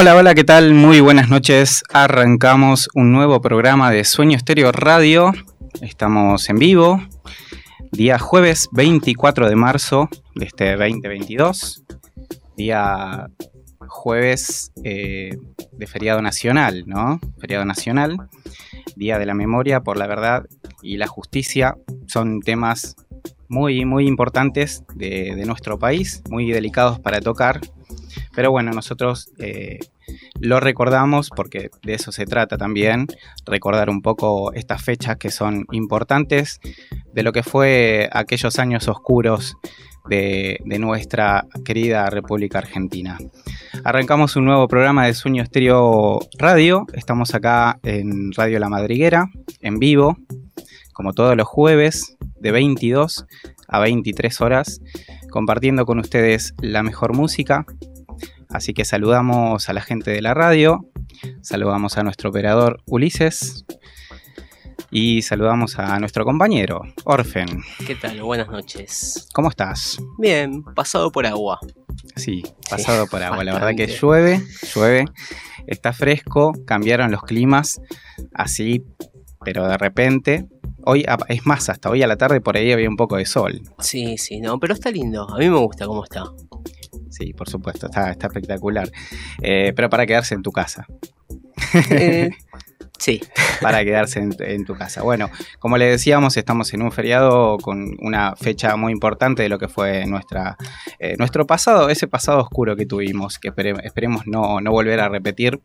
Hola, hola, ¿qué tal? Muy buenas noches. Arrancamos un nuevo programa de Sueño Estéreo Radio. Estamos en vivo, día jueves 24 de marzo de este 2022, día jueves eh, de feriado nacional, ¿no? Feriado nacional, Día de la Memoria por la Verdad y la Justicia son temas muy, muy importantes de, de nuestro país, muy delicados para tocar pero bueno, nosotros eh, lo recordamos porque de eso se trata también, recordar un poco estas fechas que son importantes de lo que fue aquellos años oscuros de, nuestra querida República Argentina. Arrancamos un nuevo programa de Sueño Estéreo Radio. Estamos acá en Radio La Madriguera, en vivo, como todos los jueves, de 22 a 23 horas, compartiendo con ustedes la mejor música, Así que saludamos a la gente de la radio Saludamos a nuestro operador Ulises. Y saludamos a nuestro compañero, Orfen. ¿Qué tal? Buenas noches. ¿Cómo estás? Bien, pasado por agua. Sí, pasado por agua. La verdad que llueve, llueve, está fresco, cambiaron los climas, así, pero de repente. Hoy, es más, hasta hoy a la tarde por ahí había un poco de sol. Sí, sí, no, pero está lindo. A mí me gusta cómo está. Sí, por supuesto, está, está espectacular. Eh, pero para quedarse en tu casa. Eh, Sí. Para quedarse en, tu casa. Bueno, como le decíamos, estamos en un feriado con una fecha muy importante de lo que fue nuestra, eh, nuestro pasado, ese pasado oscuro que tuvimos, que esperemos no, no volver a repetir,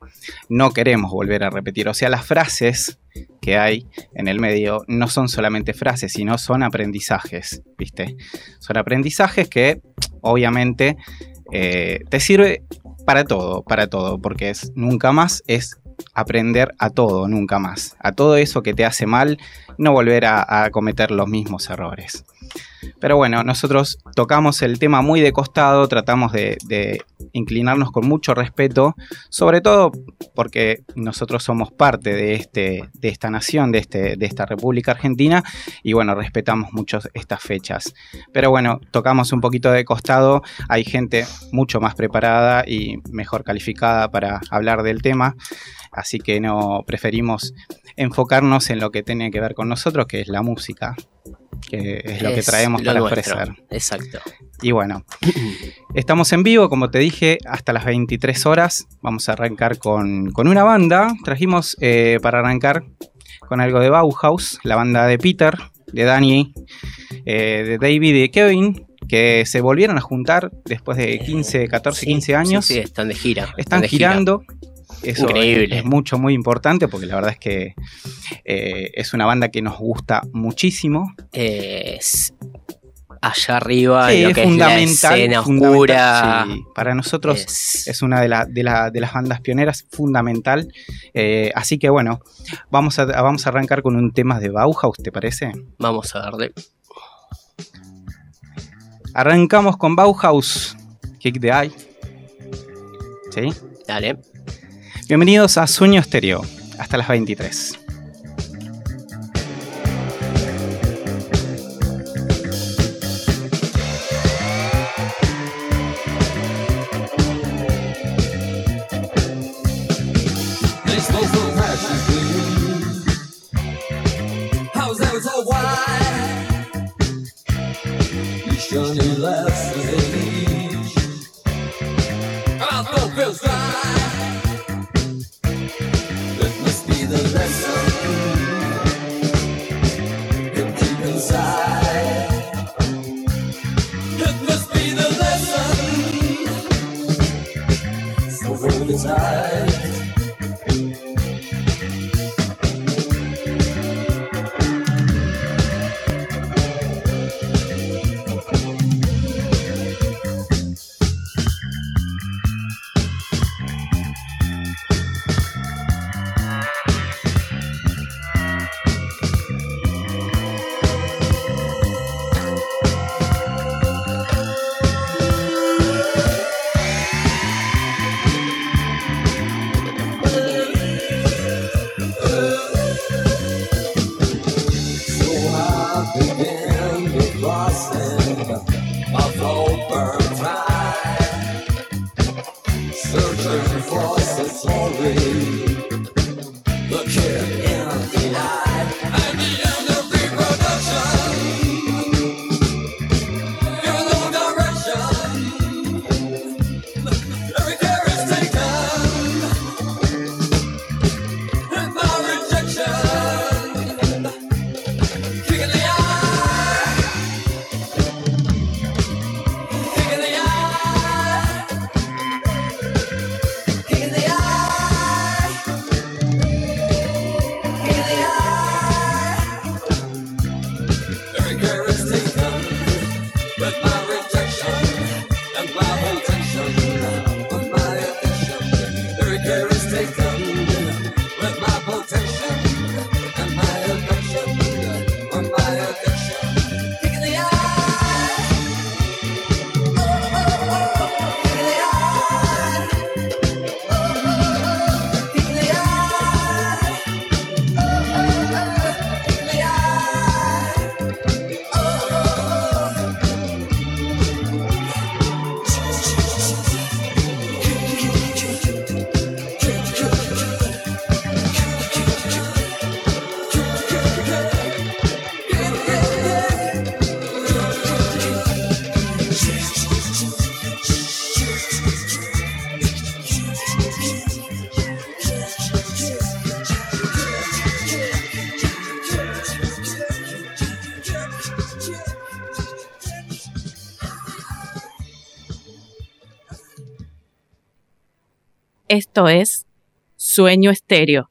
no queremos volver a repetir. O sea, las frases que hay en el medio no son solamente frases, sino son aprendizajes, ¿viste? Son aprendizajes que obviamente eh, te sirve para todo, para todo, porque es nunca más es aprender a todo, nunca más. A todo eso que te hace mal, no volver a, cometer los mismos errores. Pero bueno, nosotros tocamos el tema muy de costado, tratamos de, inclinarnos con mucho respeto, sobre todo porque nosotros somos parte de, este, de esta nación, de, este, de esta República Argentina, y bueno, respetamos mucho estas fechas. Pero bueno, tocamos un poquito de costado, hay gente mucho más preparada y mejor calificada para hablar del tema, así que no preferimos enfocarnos en lo que tiene que ver con nosotros, que es la música que es lo que traemos para ofrecer. Exacto. Y bueno, estamos en vivo, como te dije, hasta las 23 horas. Vamos a arrancar con, una banda. Trajimos eh, para arrancar con algo de Bauhaus, la banda de Peter, de Danny, eh, de David y de Kevin, que se volvieron a juntar después de 15, 14, 15 años. Sí, están de gira. Están, girando. Eso Es, mucho, muy importante porque la verdad es que eh, es una banda que nos gusta muchísimo. Es allá arriba lo que fundamental, es la oscura. para nosotros es, una de, de, las bandas pioneras, fundamental. Eh, así que bueno, vamos a, vamos a arrancar con un tema de Bauhaus, ¿te parece? Vamos a darle. Arrancamos con Bauhaus, Kick the Eye. ¿Sí? Dale. Bienvenidos a Sueño Estéreo, hasta las 23. Esto es Sueño Estéreo.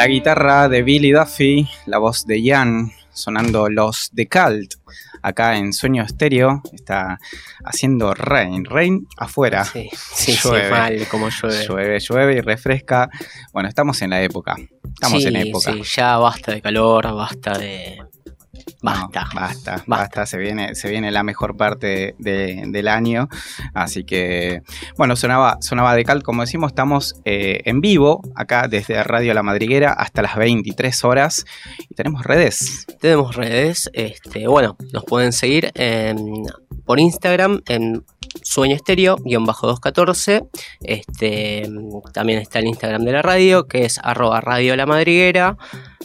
La guitarra de Billy Duffy, la voz de Jan, sonando los de Cult. Acá en Sueño Estéreo está haciendo rain, rain afuera. Sí, sí, llueve, mal, como llueve. Llueve, llueve y refresca. Bueno, estamos en la época. Estamos en época. Sí, ya basta de calor, basta de Basta. basta, basta, Se viene, se viene la mejor parte del año. Así que, bueno, sonaba, sonaba de cal. Como decimos, estamos eh, en vivo acá desde Radio La Madriguera hasta las 23 horas. Y tenemos redes. Tenemos redes. Este, bueno, nos pueden seguir por Instagram en Sueño Estéreo, guion bajo 214. Este, también está el Instagram de la radio, que es arroba Radio La Madriguera.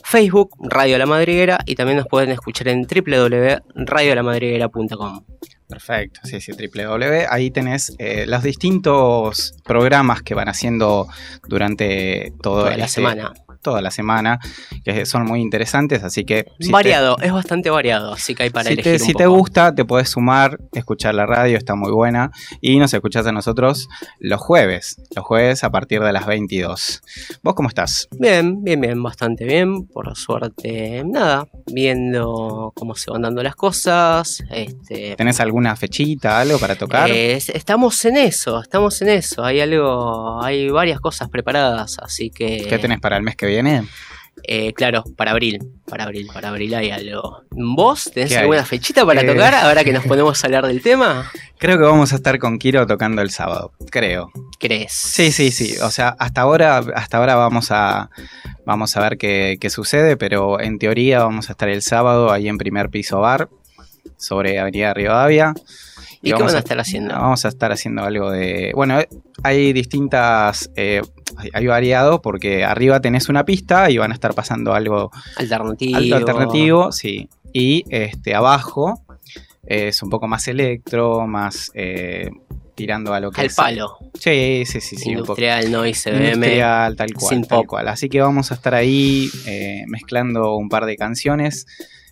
Facebook, Radio La Madriguera, y también nos pueden escuchar en www.radiolamadriguera.com. Perfecto, sí, sí, www. Ahí tenés eh, los distintos programas que van haciendo durante toda la semana toda la semana, que son muy interesantes, así que... si variado, es bastante variado, así que hay para si elegir Te, si te gusta, te puedes sumar, escuchar la radio, está muy buena, y nos escuchás a nosotros los jueves, los jueves a partir de las 22. ¿Vos cómo estás? Bien, bien, bien, bastante bien, por suerte, nada, viendo cómo se van dando las cosas. Este, ¿Tenés alguna fechita, algo para tocar? estamos en eso, estamos en eso, hay algo, hay varias cosas preparadas, así que... ¿Qué tenés para el mes que viene? Eh, claro, para abril, para abril, para abril hay algo. ¿Vos tenés alguna fechita para eh, tocar ahora que nos ponemos a hablar del tema? Creo que vamos a estar con Kiro tocando el sábado, creo. ¿Crees? Sí, sí, sí. O sea, hasta ahora, hasta ahora vamos a, vamos a ver qué, qué sucede, pero en teoría vamos a estar el sábado ahí en primer piso bar sobre Avenida Rivadavia. ¿Y, qué van a estar haciendo? Vamos a estar haciendo algo de. Bueno, hay distintas. Eh, hay variado porque arriba tenés una pista y van a estar pasando algo alternativo. alternativo, sí. Y este abajo es un poco más electro, más eh, tirando a lo que Al palo. Sí, sí, sí, sí. Industrial, no Industrial, tal cual, sin tal cual. Así que vamos a estar ahí eh, mezclando un par de canciones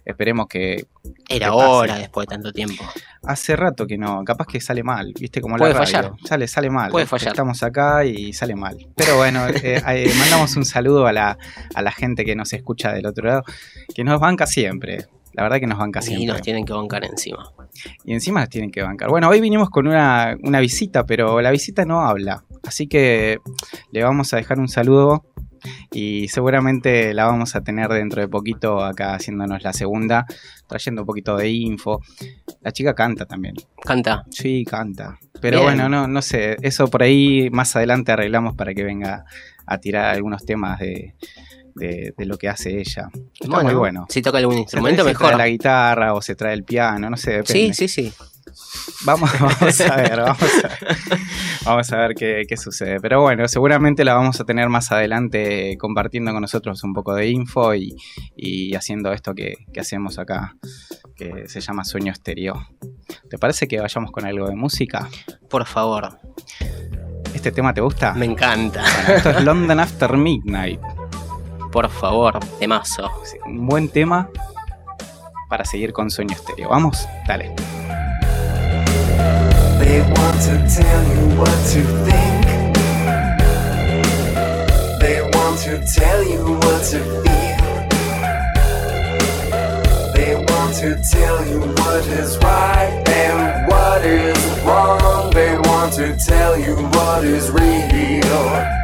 Esperemos que. Era hora después de tanto tiempo. Hace rato que no, capaz que sale mal, viste como Puede la radio. fallar. Sale, sale mal. Puede fallar. Estamos acá y sale mal. Pero bueno, eh, eh, mandamos un saludo a la, a la gente que nos escucha del otro lado, que nos banca siempre. La verdad que nos banca siempre. Y nos tienen que bancar encima. Y encima nos tienen que bancar. Bueno, hoy vinimos con una, una visita, pero la visita no habla. Así que le vamos a dejar un saludo y seguramente la vamos a tener dentro de poquito acá haciéndonos la segunda, trayendo un poquito de info. La chica canta también. ¿Canta? Sí, canta. Pero bueno, no, no sé, eso por ahí más adelante arreglamos para que venga a tirar algunos temas de, lo que hace ella. Está muy bueno. Si toca algún instrumento, mejor. Se trae la guitarra o se trae el piano, no sé, Sí, sí, sí. Vamos, vamos a ver, vamos a ver, qué, sucede. Pero bueno, seguramente la vamos a tener más adelante compartiendo con nosotros un poco de info y, haciendo esto que, hacemos acá, que se llama Sueño Estéreo. ¿Te parece que vayamos con algo de música? Por favor. ¿Este tema te gusta? Me encanta. esto es London After Midnight. Por favor, temazo. un buen tema para seguir con Sueño Estéreo. Vamos, dale. They want to tell you what to think. They want to tell you what to feel. They want to tell you what is right and what is wrong. They want to tell you what is real.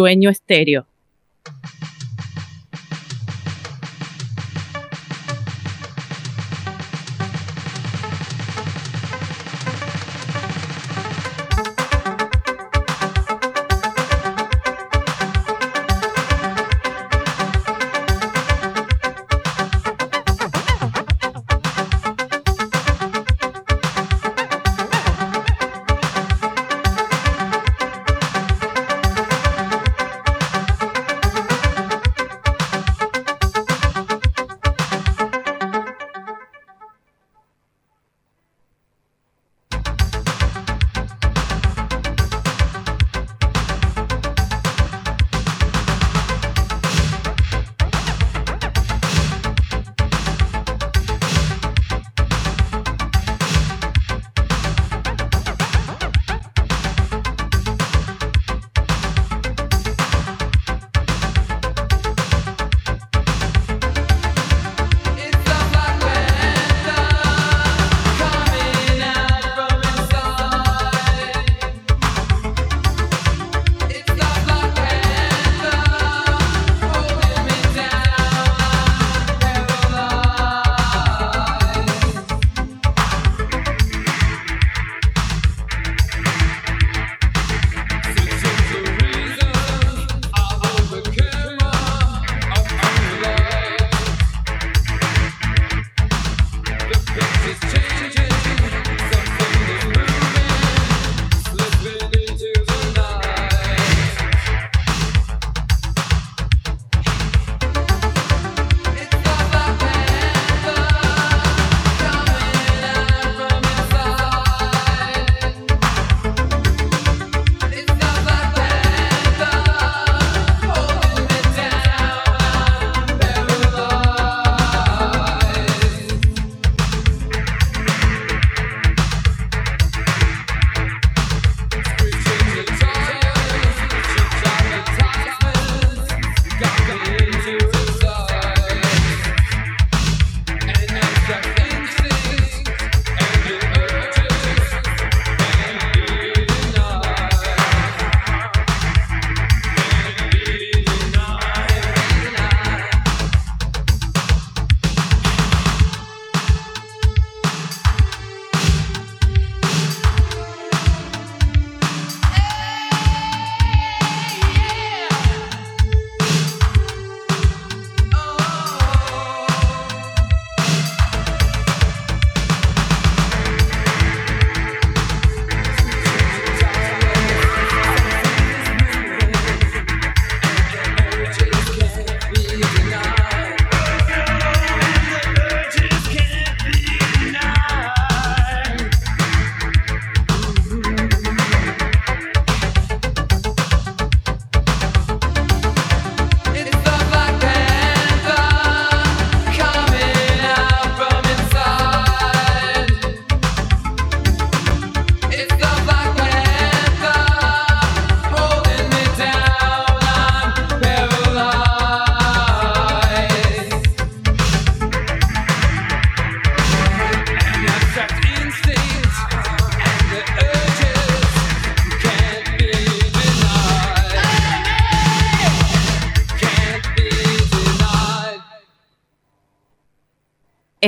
Sueño estéreo.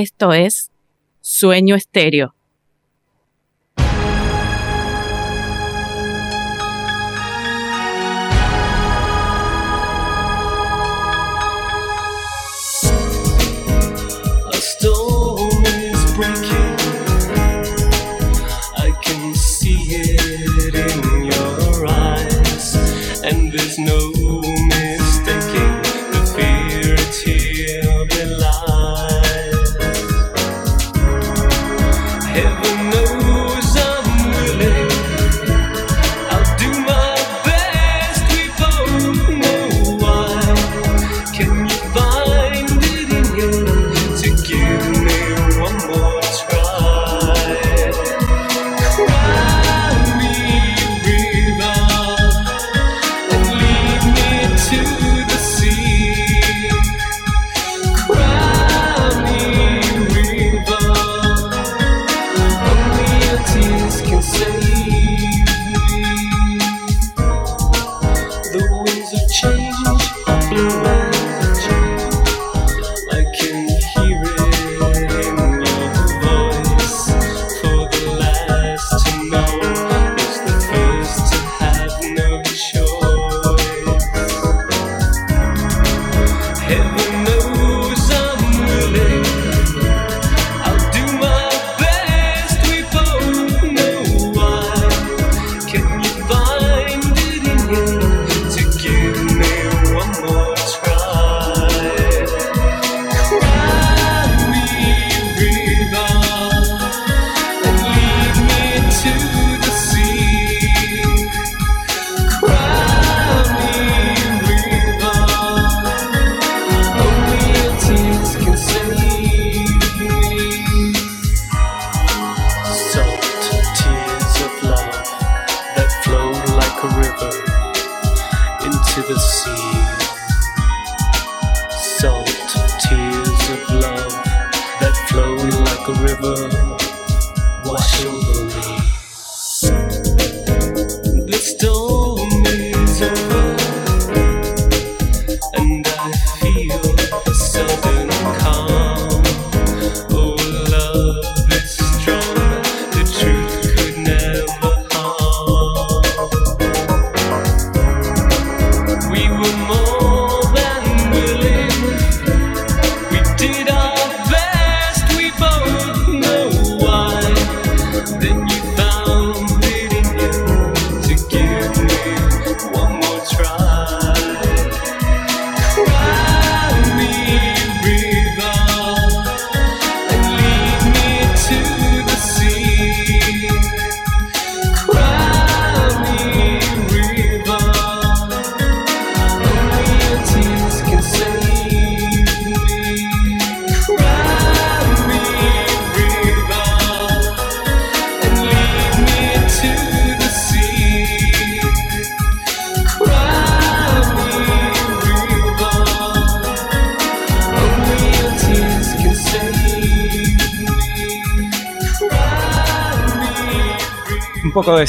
Esto es Sueño Estéreo.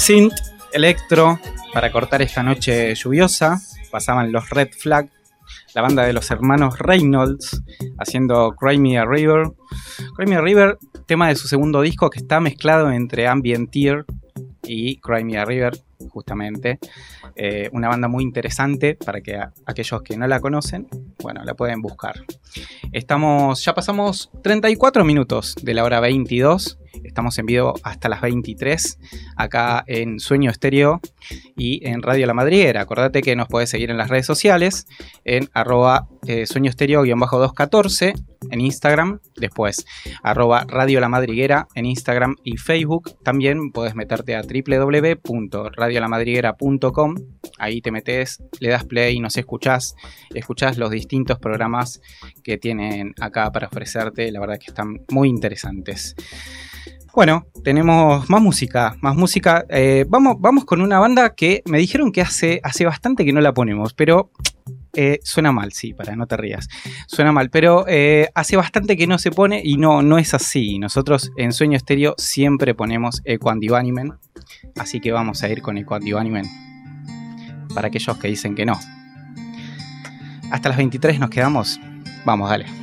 Synth, electro, para cortar esta noche lluviosa. Pasaban los Red Flag, la banda de los hermanos Reynolds, haciendo Cry Me a River. Cry Me a River, tema de su segundo disco que está mezclado entre Ambient Tear y Cry Me a River, justamente. Eh, una banda muy interesante para que aquellos que no la conocen, bueno, la pueden buscar. Estamos, ya pasamos 34 minutos de la hora 22. Estamos en vivo hasta las 23 acá en Sueño Estéreo y en Radio La Madriguera. Acordate que nos podés seguir en las redes sociales en arroba eh, Sueño Estéreo-214 en Instagram. Después arroba Radio La Madriguera en Instagram y Facebook. También podés meterte a www.radiolamadriguera.com. Ahí te metes, le das play, nos escuchás, escuchás los distintos programas que tienen acá para ofrecerte. La verdad que están muy interesantes. Bueno, tenemos más música, más música. Eh, vamos, vamos con una banda que me dijeron que hace, hace bastante que no la ponemos, pero eh, suena mal, sí, para no te rías. Suena mal, pero eh, hace bastante que no se pone y no, no es así. Nosotros en Sueño Estéreo siempre ponemos Eco así que vamos a ir con Eco Andivánimen para aquellos que dicen que no. Hasta las 23 nos quedamos. Vamos, dale.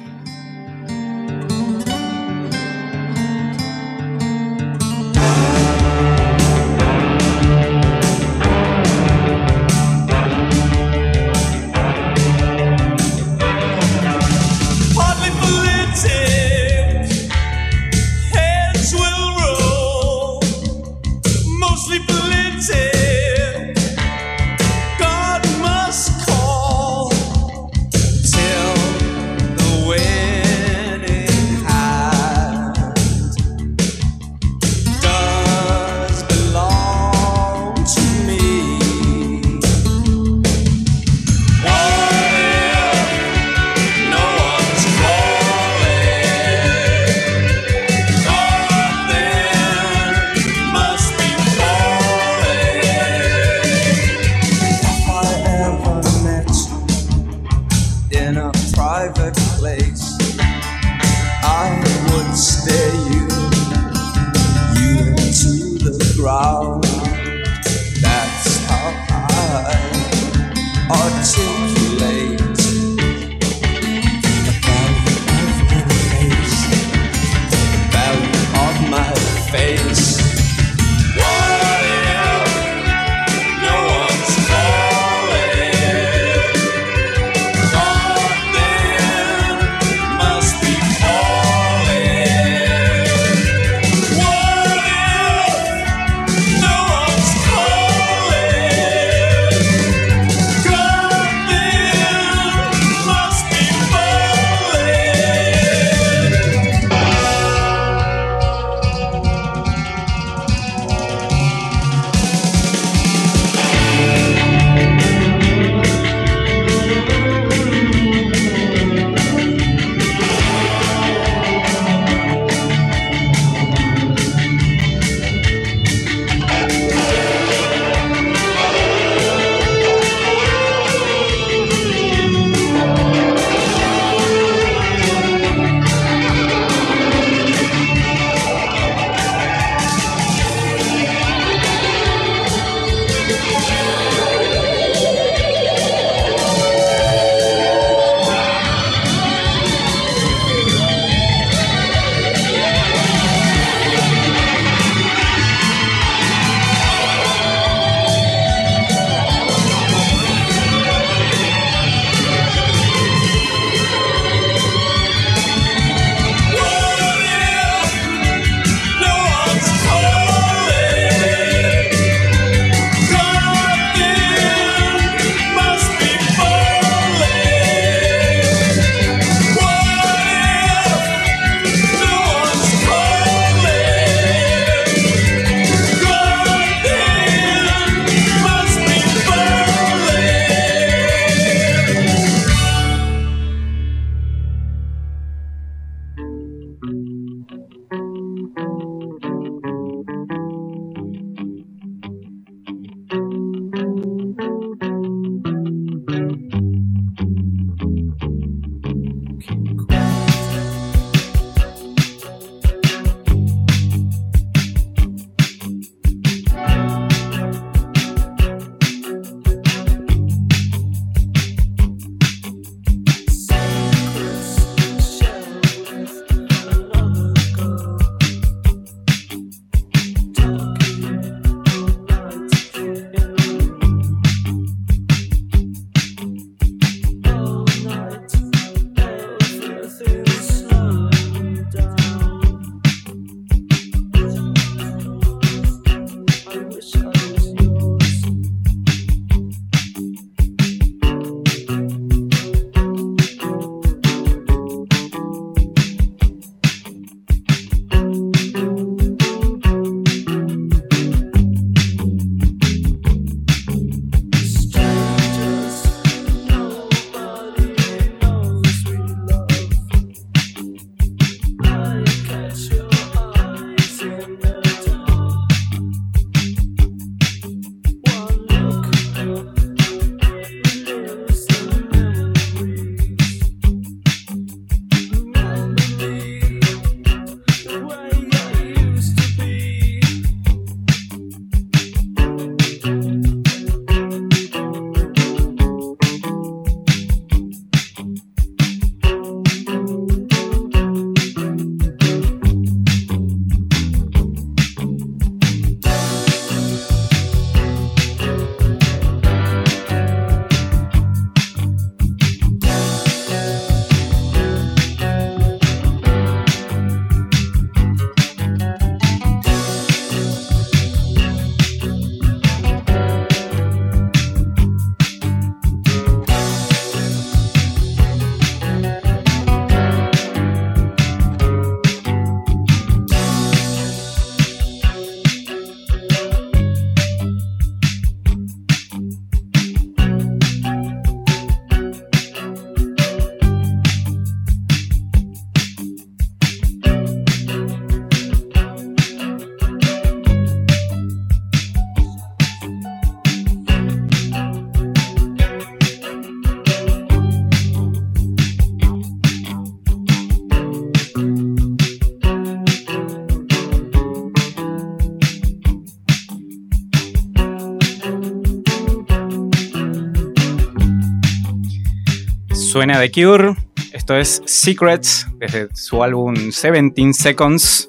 Suena The Cure. Esto es Secrets desde su álbum 17 Seconds.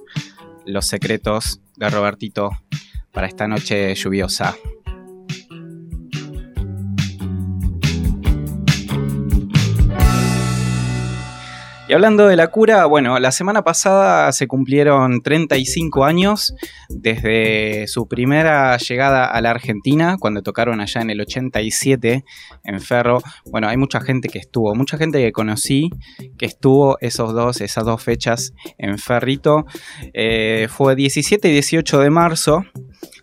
Los secretos de Robertito para esta noche lluviosa. Y hablando de la cura, bueno, la semana pasada se cumplieron 35 años desde su primera llegada a la Argentina, cuando tocaron allá en el 87 en Ferro. Bueno, hay mucha gente que estuvo, mucha gente que conocí que estuvo esos dos, esas dos fechas en Ferrito. Eh, fue 17 y 18 de marzo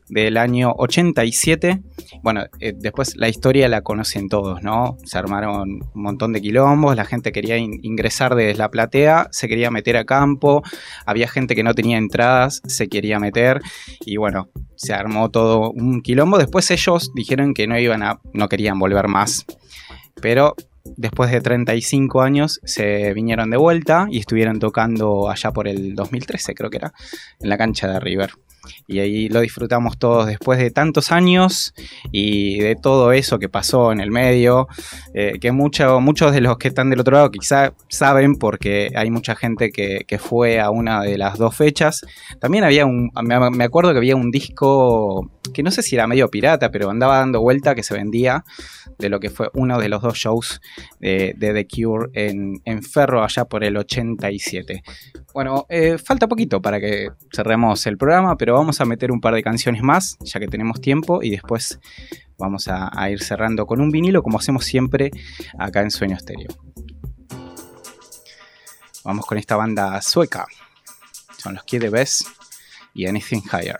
del año 87. Bueno, eh, después la historia la conocen todos, ¿no? Se armaron un montón de quilombos, la gente quería in- ingresar desde la platea, se quería meter a campo, había gente que no tenía entradas, se quería meter y bueno, se armó todo un quilombo. Después ellos dijeron que no iban a, no querían volver más, pero después de 35 años se vinieron de vuelta y estuvieron tocando allá por el 2013, creo que era, en la cancha de River. Y ahí lo disfrutamos todos después de tantos años y de todo eso que pasó en el medio, eh, que mucho- muchos de los que están del otro lado quizá saben porque hay mucha gente que, fue a una de las dos fechas. También había un, me, acuerdo que había un disco que no sé si era medio pirata, pero andaba dando vuelta que se vendía de lo que fue uno de los dos shows de, de The Cure en Ferro allá por el 87. Bueno, eh, falta poquito para que cerremos el programa, pero vamos a meter un par de canciones más, ya que tenemos tiempo, y después vamos a, ir cerrando con un vinilo, como hacemos siempre acá en Sueño Estéreo. Vamos con esta banda sueca. Son los Kid Best y Anything Higher.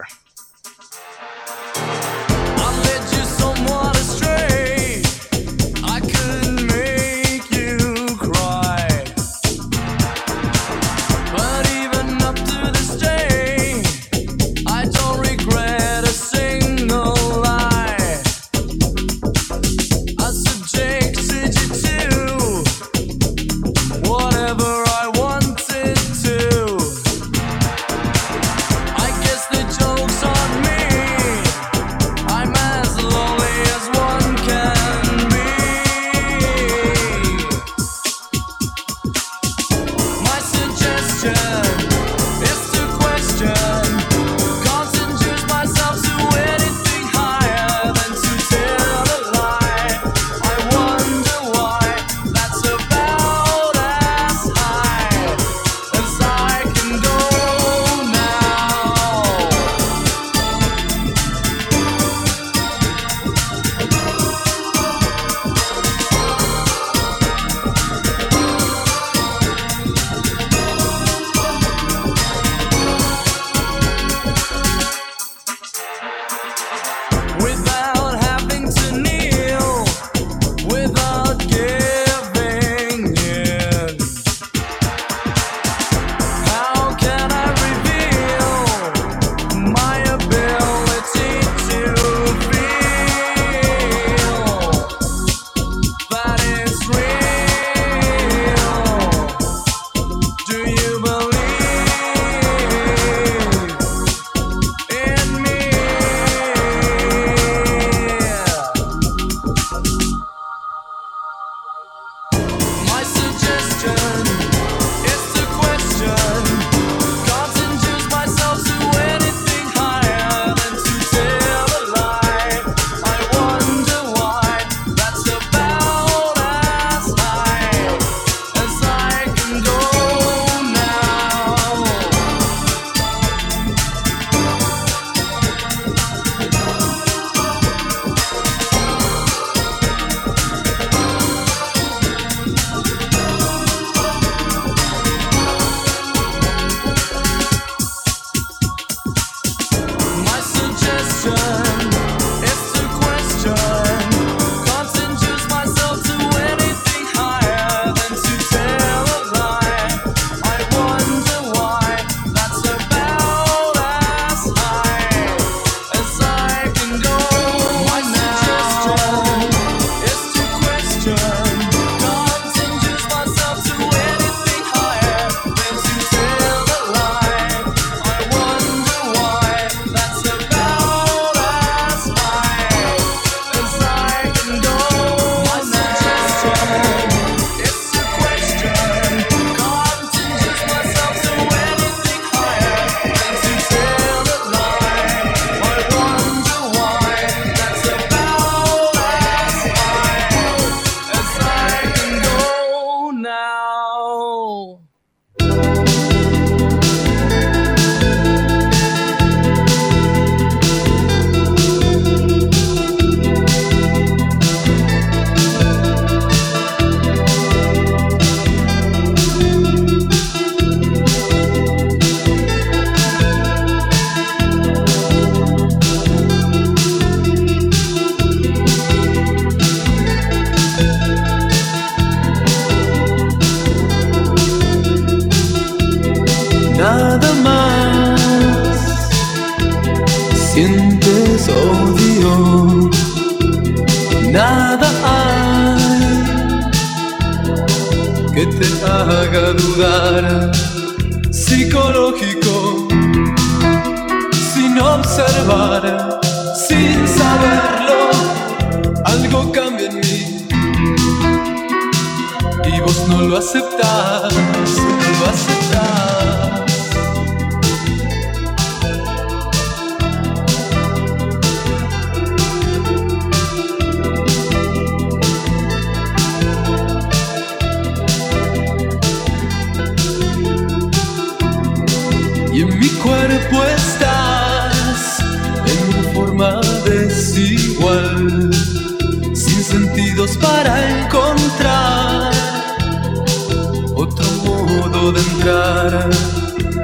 No lo aceptás,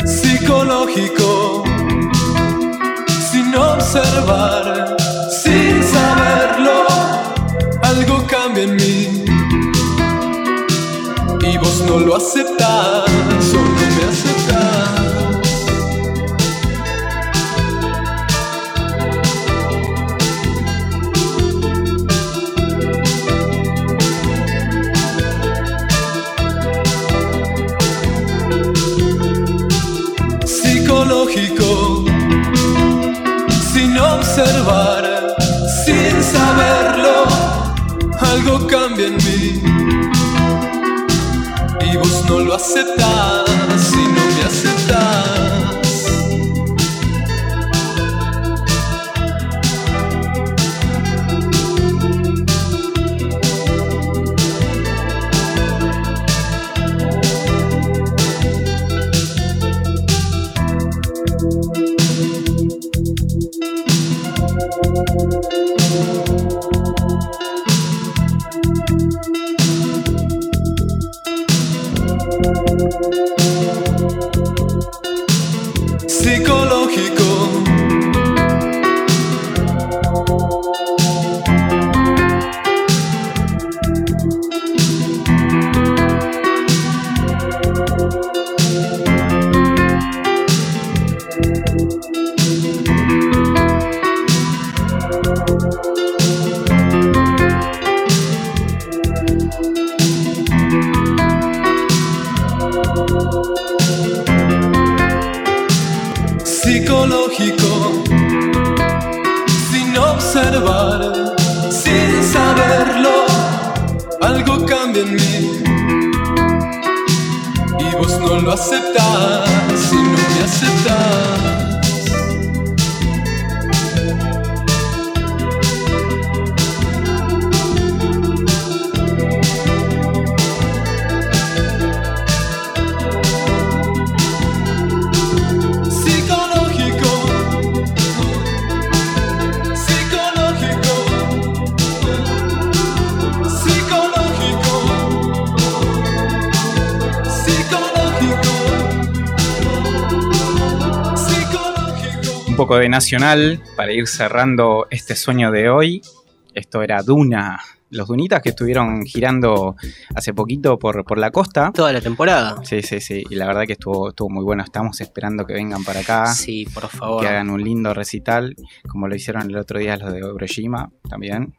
psicológico, sin observar, sin saberlo, algo cambia en mí. Y vos no lo aceptás, observar, sin saberlo, algo cambia en mí. Y vos no lo aceptás, Nacional para ir cerrando este sueño de hoy. Esto era Duna. Los Dunitas que estuvieron girando hace poquito por, por la costa. Toda la temporada. Sí, sí, sí. Y la verdad que estuvo, estuvo muy bueno. Estamos esperando que vengan para acá. Sí, por favor. Que hagan un lindo recital, como lo hicieron el otro día los de Oroshima también.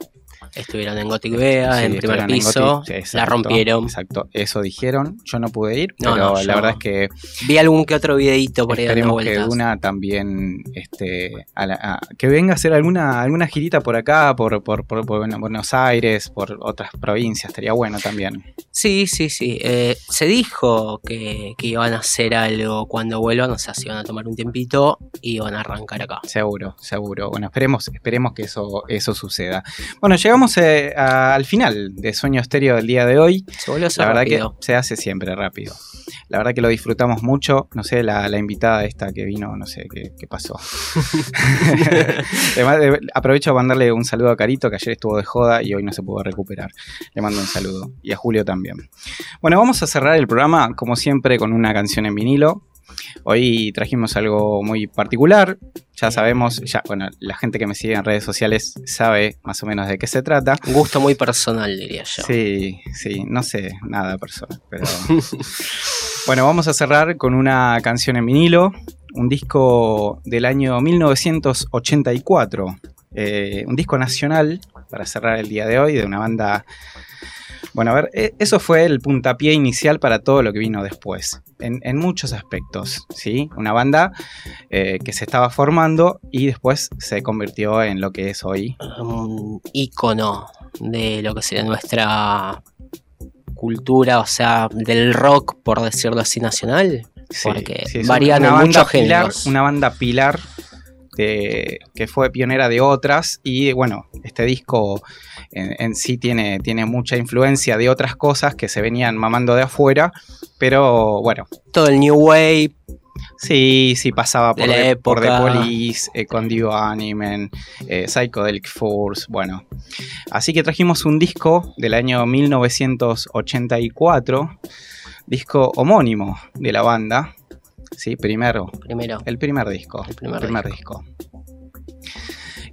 Estuvieron en Gothic Bea, Sí, en primer en piso, Gothic, la rompieron. Exacto, eso dijeron. Yo no pude ir, No, pero no, la verdad es que Vi algún que otro videito por ahí dando que. Duna también este, a la- a- que venga a hacer alguna, alguna girita por acá, por, por, por- por Buenos- Buenos Aires, por otras provincias, estaría bueno también. Sí, sí, sí. Eh, se dijo que, que iban a hacer algo cuando vuelvan, o sea, se iban a tomar un tiempito y iban a arrancar acá. Seguro, seguro. Bueno, esperemos, esperemos que eso, eso suceda. Bueno, llegamos eh, a- al final de Sueño Estéreo del día de hoy. Se volvió a hacer La verdad rápido. que se hace siempre rápido. La verdad que lo disfrutamos mucho. No sé, la, la invitada esta que vino, no sé qué, qué pasó. Además, de- aprovecho para mandarle un saludo a Carito, que ayer estuvo de joda y hoy no se pudo recuperar. Le mando un saludo. Y a Julio también. Bueno, vamos a cerrar el programa, como siempre, con una canción en vinilo. Hoy trajimos algo muy particular. Ya sabemos, ya, bueno, la gente que me sigue en redes sociales sabe más o menos de qué se trata. Un gusto muy personal, diría yo. Sí, sí, no sé nada personal, pero. bueno, vamos a cerrar con una canción en vinilo, un disco del año 1984, eh, un disco nacional para cerrar el día de hoy de una banda Bueno, a ver, e- eso fue el puntapié inicial para todo lo que vino después, en, en muchos aspectos, ¿sí? Una banda eh, que se estaba formando y después se convirtió en lo que es hoy. Un ícono de lo que sería nuestra cultura, o sea, del rock, por decirlo así, nacional. Sí, Porque sí, varían una en banda muchos pilar, géneros. Una banda pilar que fue pionera de otras y bueno, este disco en, en sí tiene, tiene mucha influencia de otras cosas que se venían mamando de afuera, pero bueno, Todo el New Wave, sí, sí pasaba por, De por The. Police, eh, con Dio Animen, eh, Psychedelic Force, bueno. Así que trajimos un disco del año 1984, disco homónimo de la banda, sí, primero, primero. el primer disco. El primer disco.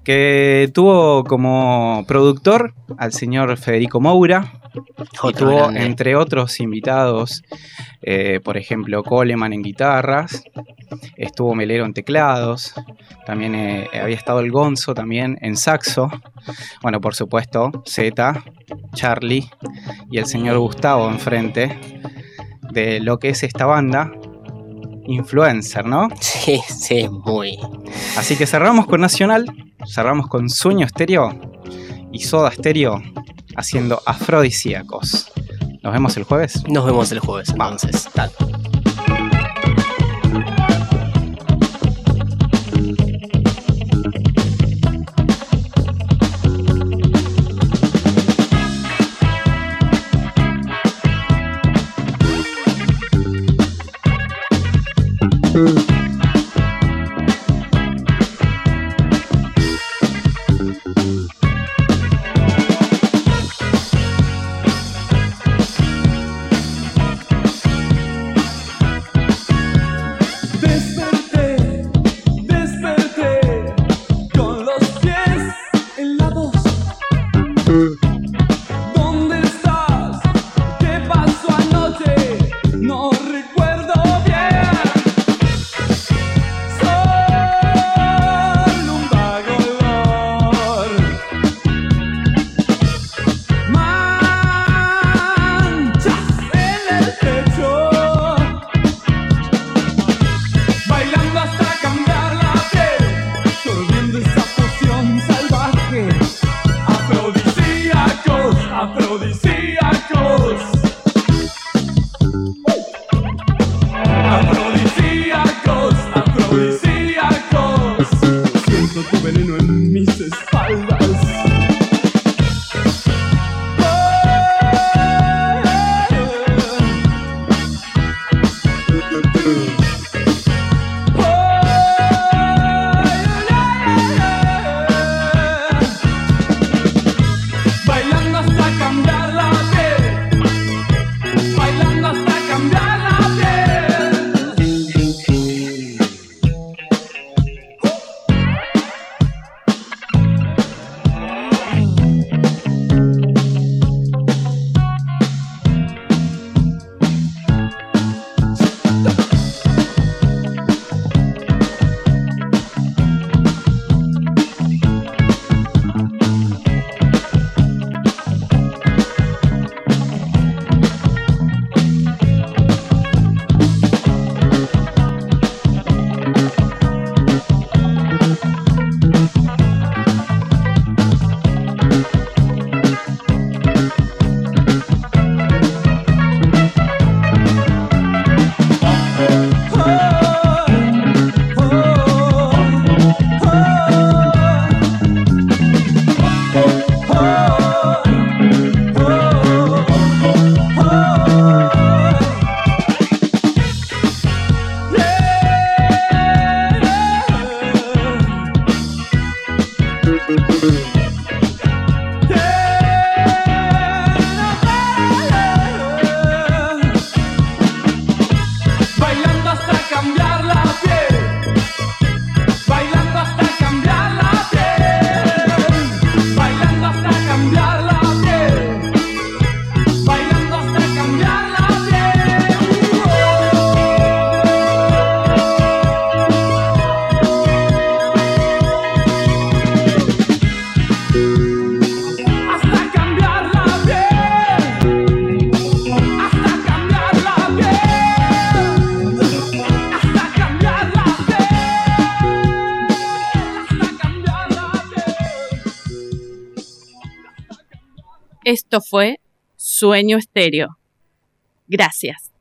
Que tuvo como productor al señor Federico Moura. Y tuvo, grande. entre otros invitados, eh, por ejemplo, Coleman en guitarras. Estuvo Melero en teclados. También eh, había estado el Gonzo también en saxo. Bueno, por supuesto, Z, Charlie y el señor Gustavo enfrente de lo que es esta banda. Influencer, ¿no? Sí, sí, muy. Así que cerramos con Nacional, cerramos con Sueño Estéreo y Soda Estéreo haciendo afrodisíacos. Nos vemos el jueves. Nos vemos el jueves entonces. Tal. Esto fue Sueño Estéreo. Gracias.